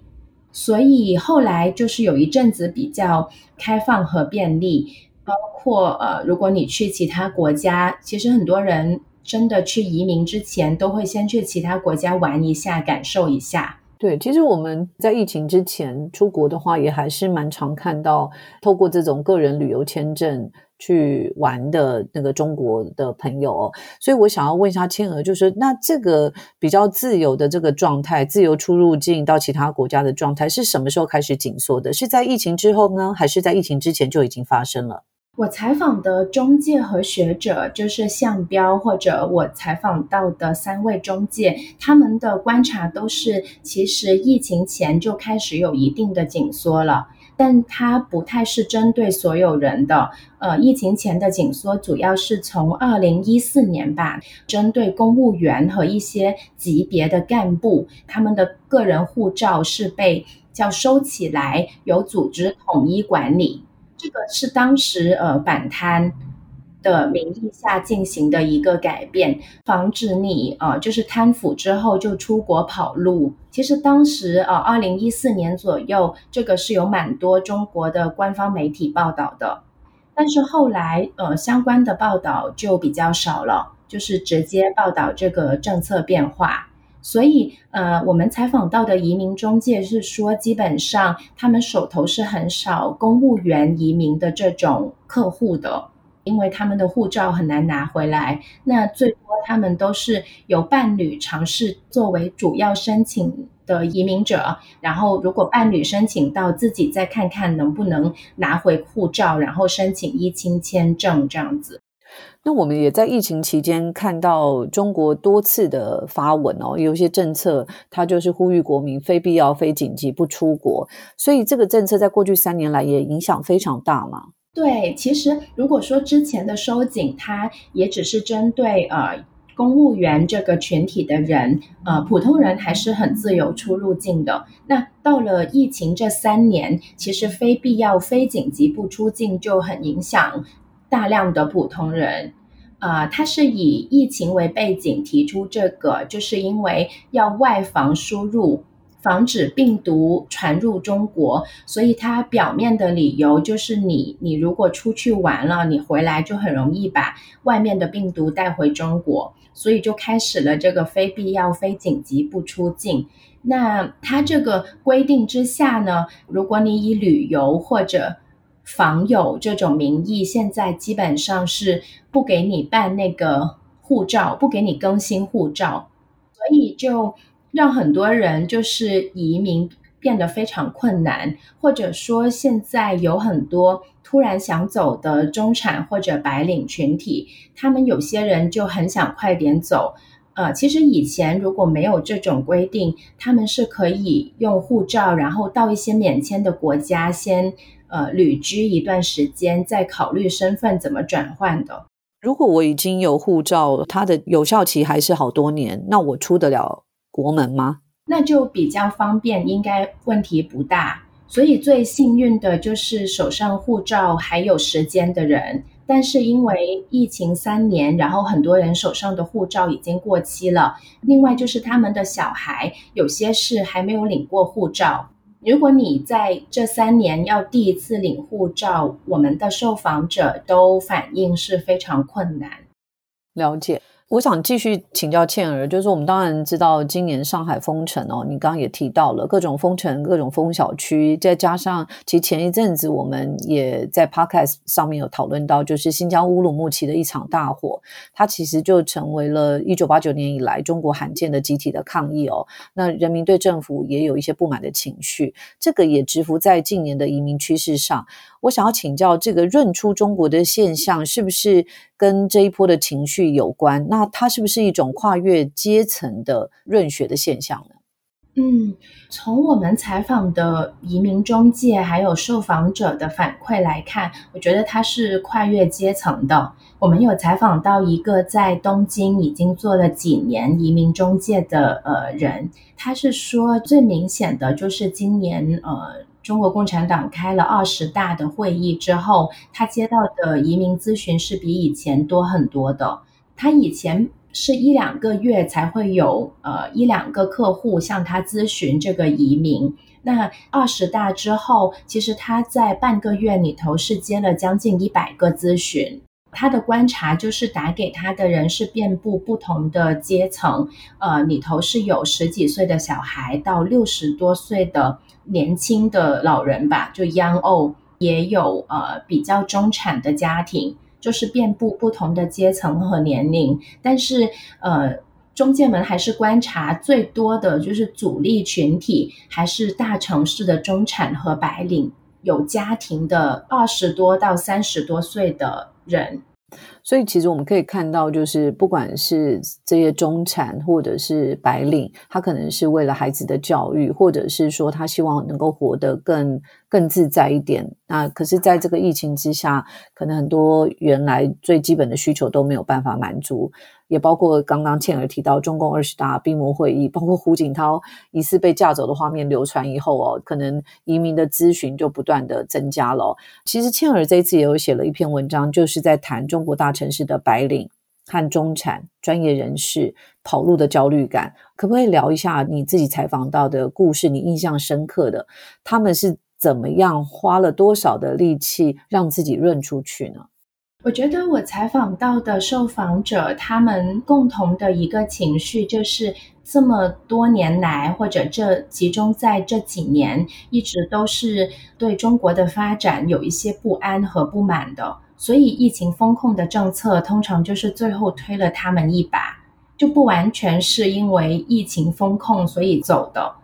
所以后来就是有一阵子比较开放和便利，包括呃如果你去其他国家，其实很多人真的去移民之前都会先去其他国家玩一下，感受一下。对，其实我们在疫情之前出国的话，也还是蛮常看到透过这种个人旅游签证去玩的那个中国的朋友。哦所以我想要问一下千鹅，就是那这个比较自由的这个状态，自由出入境到其他国家的状态，是什么时候开始紧缩的？是在疫情之后呢，还是在疫情之前就已经发生了？我采访的中介和学者，就是向标或者我采访到的三位中介，他们的观察都是，其实疫情前就开始有一定的紧缩了，但它不太是针对所有人的。呃，疫情前的紧缩主要是从二零一四年吧，针对公务员和一些级别的干部，他们的个人护照是被叫收起来，由组织统一管理。这个是当时呃反贪的名义下进行的一个改变，防止你呃就是贪腐之后就出国跑路。其实当时呃二零一四年左右，这个是有蛮多中国的官方媒体报道的，但是后来呃相关的报道就比较少了，就是直接报道这个政策变化。所以，呃，我们采访到的移民中介是说，基本上他们手头是很少公务员移民的这种客户的，因为他们的护照很难拿回来。那最多他们都是由伴侣尝试作为主要申请的移民者，然后如果伴侣申请到，自己再看看能不能拿回护照，然后申请一亲签证这样子。那我们也在疫情期间看到中国多次的发文哦，有一些政策它就是呼吁国民非必要、非紧急不出国，所以这个政策在过去三年来也影响非常大嘛。对，其实如果说之前的收紧，它也只是针对呃公务员这个群体的人，呃普通人还是很自由出入境的。那到了疫情这三年，其实非必要、非紧急不出境就很影响。大量的普通人，啊，他是以疫情为背景提出这个，就是因为要外防输入，防止病毒传入中国，所以它表面的理由就是你你如果出去玩了，你回来就很容易把外面的病毒带回中国，所以就开始了这个非必要、非紧急不出境。那它这个规定之下呢，如果你以旅游或者访友这种名义，现在基本上是不给你办那个护照，不给你更新护照，所以就让很多人就是移民变得非常困难，或者说现在有很多突然想走的中产或者白领群体，他们有些人就很想快点走。呃，其实以前如果没有这种规定，他们是可以用护照，然后到一些免签的国家先。呃，旅居一段时间，再考虑身份怎么转换的。如果我已经有护照，它的有效期还是好多年，那我出得了国门吗？那就比较方便，应该问题不大。所以最幸运的就是手上护照还有时间的人，但是因为疫情三年，然后很多人手上的护照已经过期了。另外就是他们的小孩，有些是还没有领过护照。如果你在这三年要第一次领护照，我们的受访者都反映是非常困难。了解。我想继续请教倩儿，就是我们当然知道今年上海封城哦，你刚刚也提到了各种封城、各种封小区，再加上其实前一阵子我们也在 podcast 上面有讨论到，就是新疆乌鲁木齐的一场大火，它其实就成为了一九八九年以来中国罕见的集体的抗议哦。那人民对政府也有一些不满的情绪，这个也直伏在近年的移民趋势上。我想要请教，这个润出中国的现象是不是跟这一波的情绪有关？那它是不是一种跨越阶层的润学的现象呢？嗯，从我们采访的移民中介还有受访者的反馈来看，我觉得它是跨越阶层的。我们有采访到一个在东京已经做了几年移民中介的呃人，他是说最明显的就是今年呃。中国共产党开了二十大的会议之后，他接到的移民咨询是比以前多很多的。他以前是一两个月才会有呃一两个客户向他咨询这个移民，那二十大之后，其实他在半个月里头是接了将近一百个咨询。他的观察就是打给他的人是遍布不同的阶层，呃，里头是有十几岁的小孩到六十多岁的年轻的老人吧，就 young old，也有呃比较中产的家庭，就是遍布不同的阶层和年龄。但是呃，中介们还是观察最多的就是主力群体，还是大城市的中产和白领，有家庭的二十多到三十多岁的。人，所以其实我们可以看到，就是不管是这些中产或者是白领，他可能是为了孩子的教育，或者是说他希望能够活得更更自在一点。那可是，在这个疫情之下，可能很多原来最基本的需求都没有办法满足。也包括刚刚倩儿提到中共二十大闭幕会议，包括胡锦涛疑似被架走的画面流传以后哦，可能移民的咨询就不断的增加了。其实倩儿这一次也有写了一篇文章，就是在谈中国大城市的白领和中产专业人士跑路的焦虑感。可不可以聊一下你自己采访到的故事？你印象深刻的，他们是怎么样花了多少的力气让自己润出去呢？我觉得我采访到的受访者，他们共同的一个情绪，就是这么多年来，或者这集中在这几年，一直都是对中国的发展有一些不安和不满的。所以，疫情风控的政策通常就是最后推了他们一把，就不完全是因为疫情风控所以走的。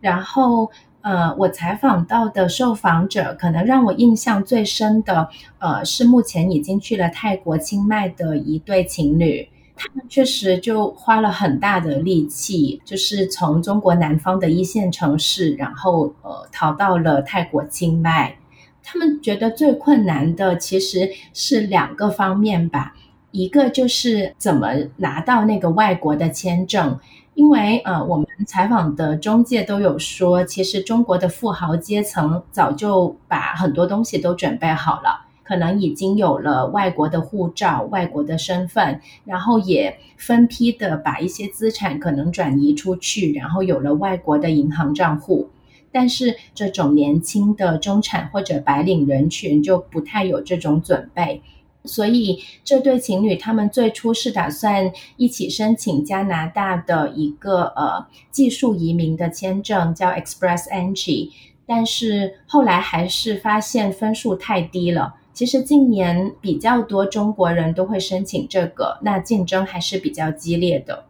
然后。呃，我采访到的受访者，可能让我印象最深的，呃，是目前已经去了泰国清迈的一对情侣。他们确实就花了很大的力气，就是从中国南方的一线城市，然后呃，逃到了泰国清迈。他们觉得最困难的其实是两个方面吧，一个就是怎么拿到那个外国的签证。因为呃，我们采访的中介都有说，其实中国的富豪阶层早就把很多东西都准备好了。可能已经有了外国的护照、外国的身份，然后也分批的把一些资产可能转移出去，然后有了外国的银行账户。但是这种年轻的中产或者白领人群就不太有这种准备。所以这对情侣他们最初是打算一起申请加拿大的一个呃技术移民的签证，叫 Express Entry。但是后来还是发现分数太低了。其实近年比较多中国人都会申请这个，那竞争还是比较激烈的。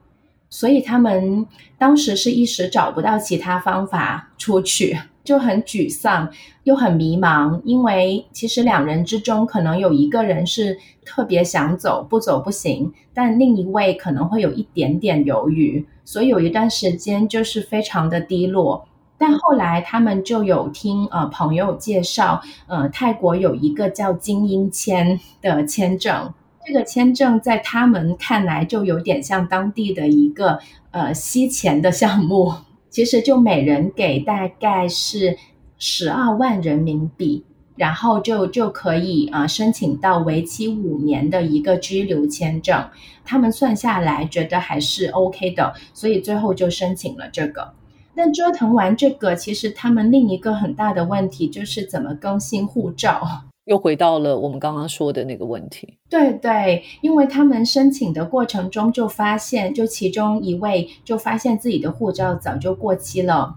所以他们当时是一时找不到其他方法出去。就很沮丧，又很迷茫，因为其实两人之中可能有一个人是特别想走，不走不行，但另一位可能会有一点点犹豫，所以有一段时间就是非常的低落。但后来他们就有听呃朋友介绍，呃泰国有一个叫精英签的签证，这个签证在他们看来就有点像当地的一个呃吸钱的项目。其实就每人给大概是十二万人民币，然后就就可以啊申请到为期五年的一个居留签证。他们算下来觉得还是 OK 的，所以最后就申请了这个。但折腾完这个，其实他们另一个很大的问题就是怎么更新护照。又回到了我们刚刚说的那个问题。对对，因为他们申请的过程中就发现，就其中一位就发现自己的护照早就过期了。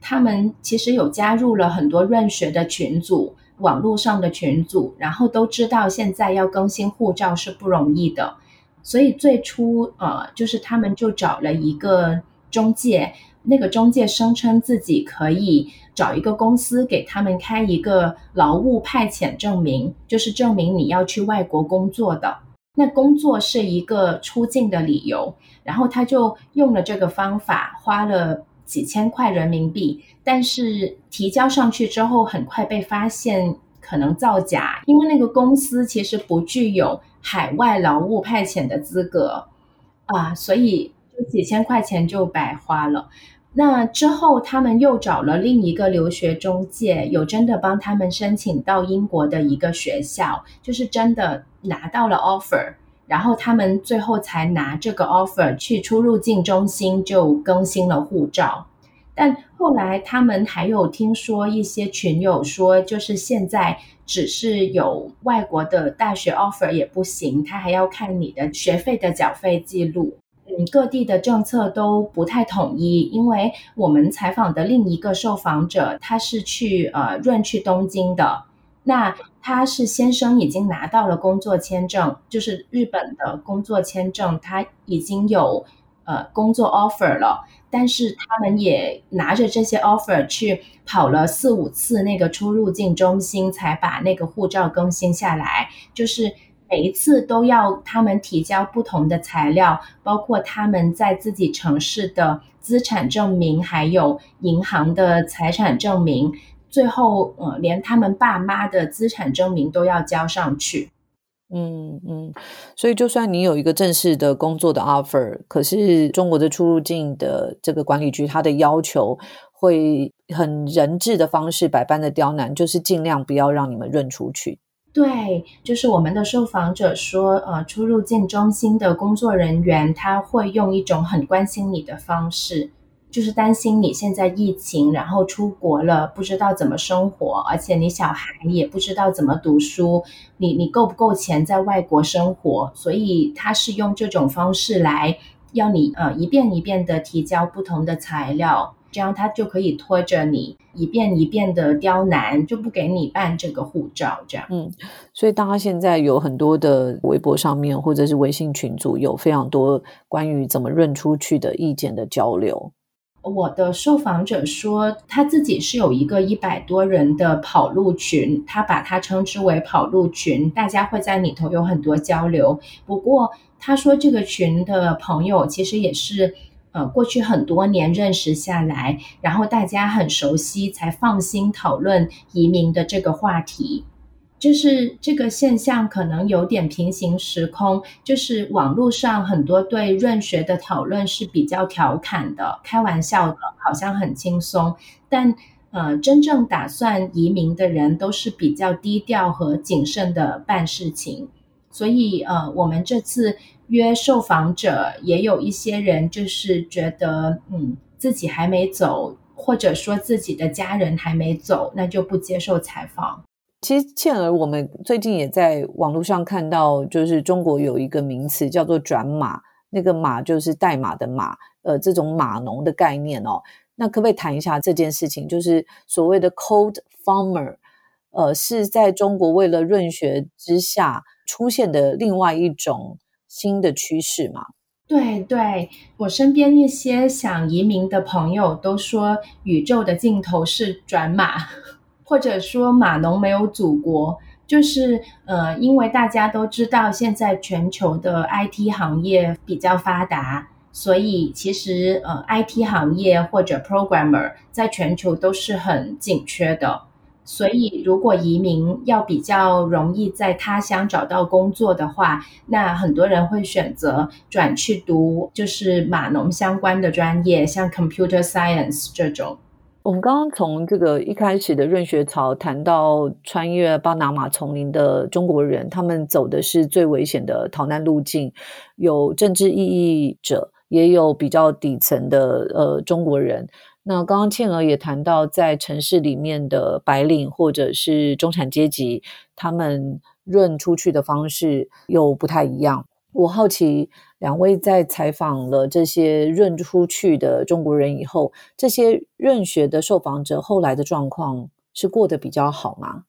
他们其实有加入了很多润学的群组，网络上的群组，然后都知道现在要更新护照是不容易的，所以最初呃，就是他们就找了一个中介。那个中介声称自己可以找一个公司给他们开一个劳务派遣证明，就是证明你要去外国工作的。那工作是一个出境的理由，然后他就用了这个方法，花了几千块人民币，但是提交上去之后，很快被发现可能造假，因为那个公司其实不具有海外劳务派遣的资格啊，所以就。几千块钱就白花了。那之后，他们又找了另一个留学中介，有真的帮他们申请到英国的一个学校，就是真的拿到了 offer，然后他们最后才拿这个 offer 去出入境中心就更新了护照。但后来他们还有听说一些群友说，就是现在只是有外国的大学 offer 也不行，他还要看你的学费的缴费记录。各地的政策都不太统一，因为我们采访的另一个受访者，他是去呃润去东京的，那他是先生已经拿到了工作签证，就是日本的工作签证，他已经有呃工作 offer 了，但是他们也拿着这些 offer 去跑了四五次那个出入境中心，才把那个护照更新下来，就是。每一次都要他们提交不同的材料，包括他们在自己城市的资产证明，还有银行的财产证明，最后呃，连他们爸妈的资产证明都要交上去。嗯嗯，所以就算你有一个正式的工作的 offer，可是中国的出入境的这个管理局，它的要求会很人质的方式，百般的刁难，就是尽量不要让你们认出去。对，就是我们的受访者说，呃，出入境中心的工作人员他会用一种很关心你的方式，就是担心你现在疫情，然后出国了，不知道怎么生活，而且你小孩也不知道怎么读书，你你够不够钱在外国生活，所以他是用这种方式来要你呃一遍一遍的提交不同的材料。这样他就可以拖着你一遍一遍的刁难，就不给你办这个护照。这样，嗯，所以大家现在有很多的微博上面或者是微信群组，有非常多关于怎么认出去的意见的交流。我的受访者说，他自己是有一个一百多人的跑路群，他把它称之为跑路群，大家会在里头有很多交流。不过他说，这个群的朋友其实也是。呃，过去很多年认识下来，然后大家很熟悉，才放心讨论移民的这个话题。就是这个现象可能有点平行时空，就是网络上很多对润学的讨论是比较调侃的、开玩笑的，好像很轻松。但呃，真正打算移民的人都是比较低调和谨慎的办事情，所以呃，我们这次约受访者也有一些人就是觉得，嗯，自己还没走，或者说自己的家人还没走，那就不接受采访。其实倩儿，我们最近也在网络上看到，就是中国有一个名词叫做“转码”，那个“码”就是代码的“码”，呃，这种码农的概念哦。那可不可以谈一下这件事情？就是所谓的 “cold farmer”，呃，是在中国为了润学之下出现的另外一种新的趋势吗？对对，我身边一些想移民的朋友都说，宇宙的尽头是转码，或者说码农没有祖国，就是呃，因为大家都知道现在全球的 IT 行业比较发达。所以，其实呃，IT 行业或者 programmer 在全球都是很紧缺的。所以，如果移民要比较容易在他乡找到工作的话，那很多人会选择转去读就是码农相关的专业，像 computer science 这种。我们刚刚从这个一开始的润学潮谈到穿越巴拿马丛林的中国人，他们走的是最危险的逃难路径，有政治意义者。也有比较底层的呃中国人。那刚刚倩儿也谈到，在城市里面的白领或者是中产阶级，他们润出去的方式又不太一样。我好奇，两位在采访了这些润出去的中国人以后，这些润学的受访者后来的状况是过得比较好吗？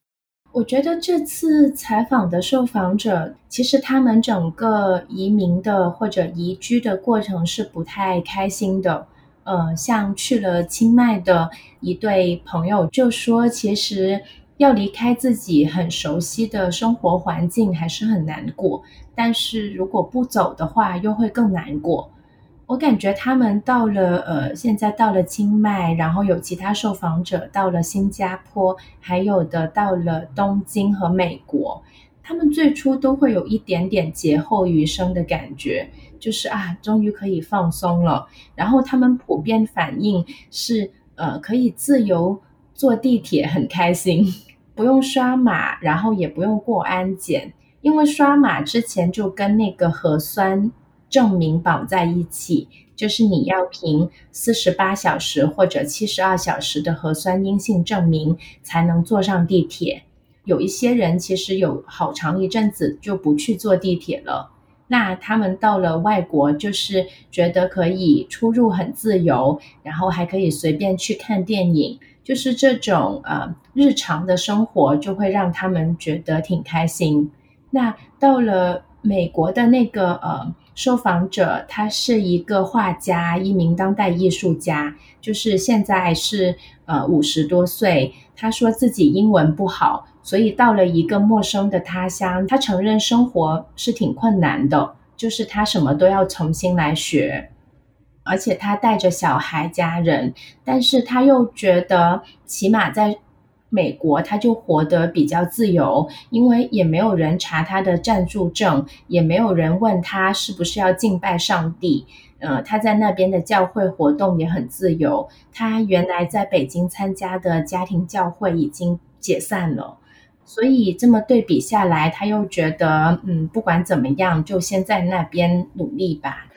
我觉得这次采访的受访者，其实他们整个移民的或者移居的过程是不太开心的。呃，像去了清迈的一对朋友就说，其实要离开自己很熟悉的生活环境还是很难过，但是如果不走的话，又会更难过。我感觉他们到了，呃，现在到了清迈，然后有其他受访者到了新加坡，还有的到了东京和美国。他们最初都会有一点点劫后余生的感觉，就是啊，终于可以放松了。然后他们普遍反应是，呃，可以自由坐地铁，很开心，不用刷码，然后也不用过安检，因为刷码之前就跟那个核酸。证明绑在一起，就是你要凭四十八小时或者七十二小时的核酸阴性证明才能坐上地铁。有一些人其实有好长一阵子就不去坐地铁了，那他们到了外国就是觉得可以出入很自由，然后还可以随便去看电影，就是这种呃日常的生活就会让他们觉得挺开心。那到了美国的那个呃。受访者他是一个画家，一名当代艺术家，就是现在是呃五十多岁。他说自己英文不好，所以到了一个陌生的他乡，他承认生活是挺困难的，就是他什么都要重新来学，而且他带着小孩家人，但是他又觉得起码在。美国他就活得比较自由，因为也没有人查他的暂住证，也没有人问他是不是要敬拜上帝。呃，他在那边的教会活动也很自由。他原来在北京参加的家庭教会已经解散了，所以这么对比下来，他又觉得，嗯，不管怎么样，就先在那边努力吧。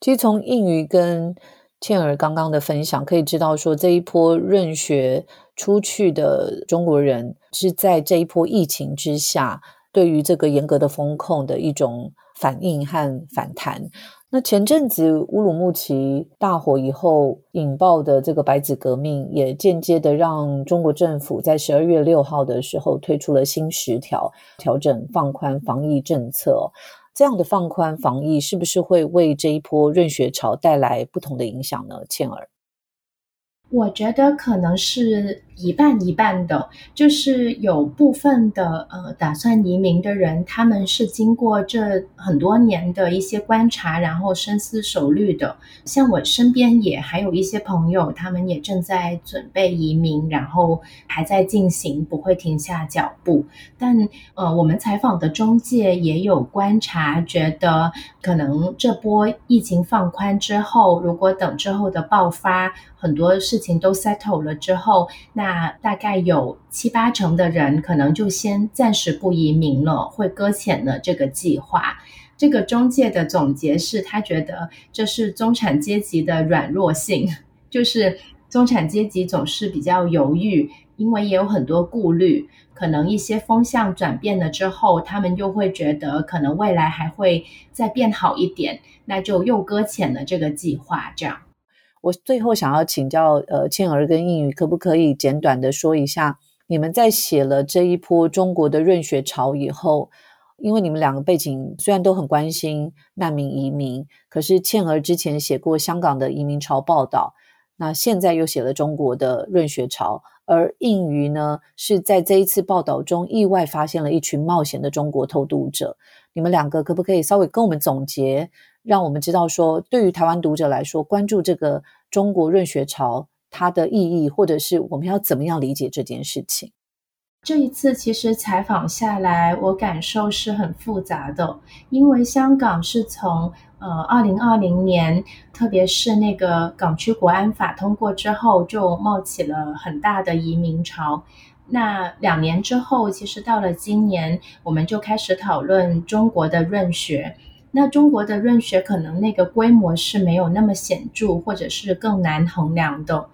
其实从应瑜跟倩儿刚刚的分享可以知道，说这一波润学。出去的中国人是在这一波疫情之下，对于这个严格的风控的一种反应和反弹。那前阵子乌鲁木齐大火以后引爆的这个白纸革命，也间接的让中国政府在十二月六号的时候推出了新十条，调整放宽防疫政策。这样的放宽防疫，是不是会为这一波润学潮带来不同的影响呢？倩儿。我觉得可能是一半一半的，就是有部分的呃打算移民的人，他们是经过这很多年的一些观察，然后深思熟虑的。像我身边也还有一些朋友，他们也正在准备移民，然后还在进行，不会停下脚步。但呃，我们采访的中介也有观察，觉得可能这波疫情放宽之后，如果等之后的爆发，很多事情都 settle 了之后，那那大概有七八成的人可能就先暂时不移民了，会搁浅了这个计划。这个中介的总结是他觉得这是中产阶级的软弱性，就是中产阶级总是比较犹豫，因为也有很多顾虑。可能一些风向转变了之后，他们又会觉得可能未来还会再变好一点，那就又搁浅了这个计划。这样，我最后想要请教呃倩儿跟应宇，可不可以简短的说一下，你们在写了这一波中国的润学潮以后，因为你们两个背景虽然都很关心难民移民，可是倩儿之前写过香港的移民潮报道，那现在又写了中国的润学潮。而应于呢，是在这一次报道中意外发现了一群冒险的中国偷渡者。你们两个可不可以稍微跟我们总结，让我们知道说，对于台湾读者来说，关注这个中国润学潮它的意义，或者是我们要怎么样理解这件事情？这一次其实采访下来，我感受是很复杂的，因为香港是从呃二零二零年，特别是那个港区国安法通过之后，就冒起了很大的移民潮。那两年之后，其实到了今年，我们就开始讨论中国的润学。那中国的润学可能那个规模是没有那么显著，或者是更难衡量的。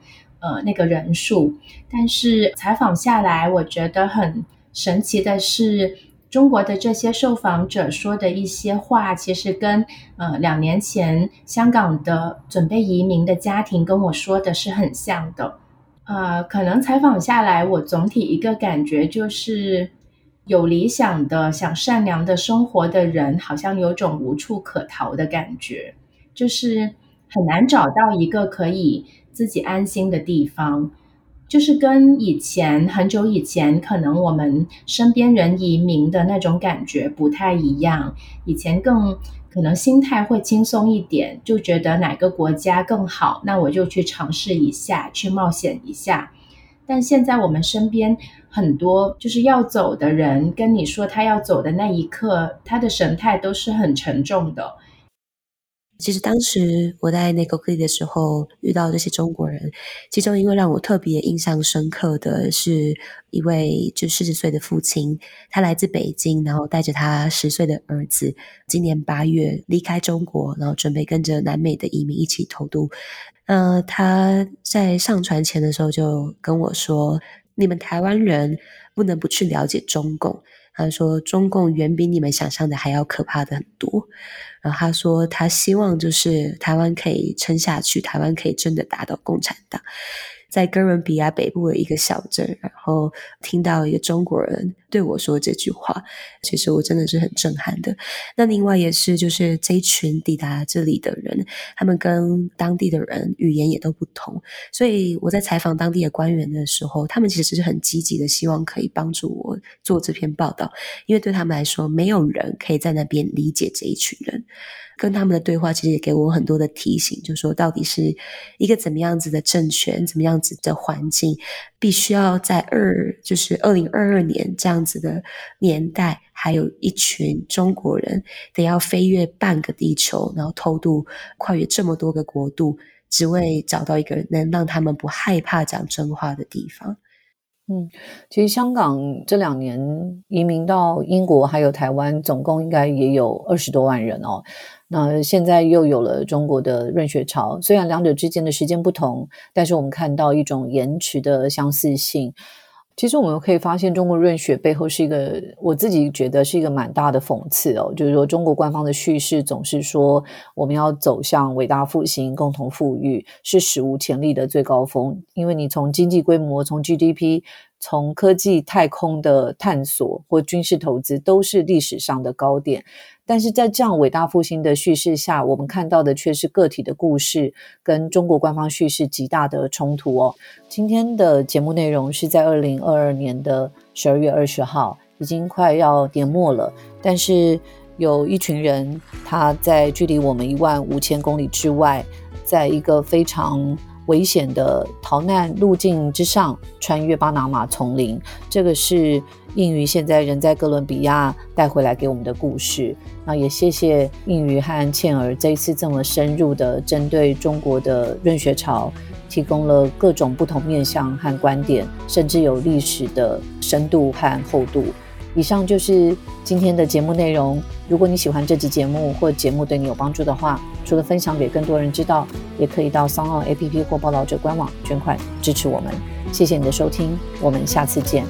呃，那个人数，但是采访下来，我觉得很神奇的是，中国的这些受访者说的一些话，其实跟呃两年前香港的准备移民的家庭跟我说的是很像的。呃，可能采访下来，我总体一个感觉就是，有理想的、想善良的生活的人，好像有种无处可逃的感觉，就是很难找到一个可以。自己安心的地方，就是跟以前很久以前，可能我们身边人移民的那种感觉不太一样。以前更可能心态会轻松一点，就觉得哪个国家更好，那我就去尝试一下，去冒险一下。但现在我们身边很多就是要走的人，跟你说他要走的那一刻，他的神态都是很沉重的。其实当时我在那个 c 的时候遇到这些中国人，其中一个让我特别印象深刻的是一位就四十岁的父亲，他来自北京，然后带着他十岁的儿子，今年八月离开中国，然后准备跟着南美的移民一起偷渡。呃，他在上船前的时候就跟我说：“你们台湾人不能不去了解中共。”他说：“中共远比你们想象的还要可怕的很多。”然后他说：“他希望就是台湾可以撑下去，台湾可以真的打倒共产党。”在哥伦比亚北部的一个小镇，然后听到一个中国人对我说这句话，其实我真的是很震撼的。那另外也是，就是这一群抵达这里的人，他们跟当地的人语言也都不同，所以我在采访当地的官员的时候，他们其实是很积极的，希望可以帮助我做这篇报道，因为对他们来说，没有人可以在那边理解这一群人。跟他们的对话其实也给我很多的提醒，就说到底是一个怎么样子的政权，怎么样子的环境，必须要在二就是二零二二年这样子的年代，还有一群中国人得要飞越半个地球，然后偷渡跨越这么多个国度，只为找到一个能让他们不害怕讲真话的地方。嗯，其实香港这两年移民到英国还有台湾，总共应该也有二十多万人哦。那现在又有了中国的润学潮，虽然两者之间的时间不同，但是我们看到一种延迟的相似性。其实我们可以发现，中国润雪背后是一个，我自己觉得是一个蛮大的讽刺哦。就是说，中国官方的叙事总是说我们要走向伟大复兴、共同富裕，是史无前例的最高峰。因为你从经济规模、从 GDP、从科技、太空的探索或军事投资，都是历史上的高点。但是在这样伟大复兴的叙事下，我们看到的却是个体的故事跟中国官方叙事极大的冲突哦。今天的节目内容是在二零二二年的十二月二十号，已经快要年末了。但是有一群人，他在距离我们一万五千公里之外，在一个非常危险的逃难路径之上，穿越巴拿马丛林。这个是应瑜现在人在哥伦比亚带回来给我们的故事。那也谢谢应瑜和倩儿这一次这么深入的针对中国的润学潮，提供了各种不同面向和观点，甚至有历史的深度和厚度。以上就是今天的节目内容。如果你喜欢这集节目，或节目对你有帮助的话，除了分享给更多人知道，也可以到商奥 APP 或报道者官网捐款支持我们。谢谢你的收听，我们下次见。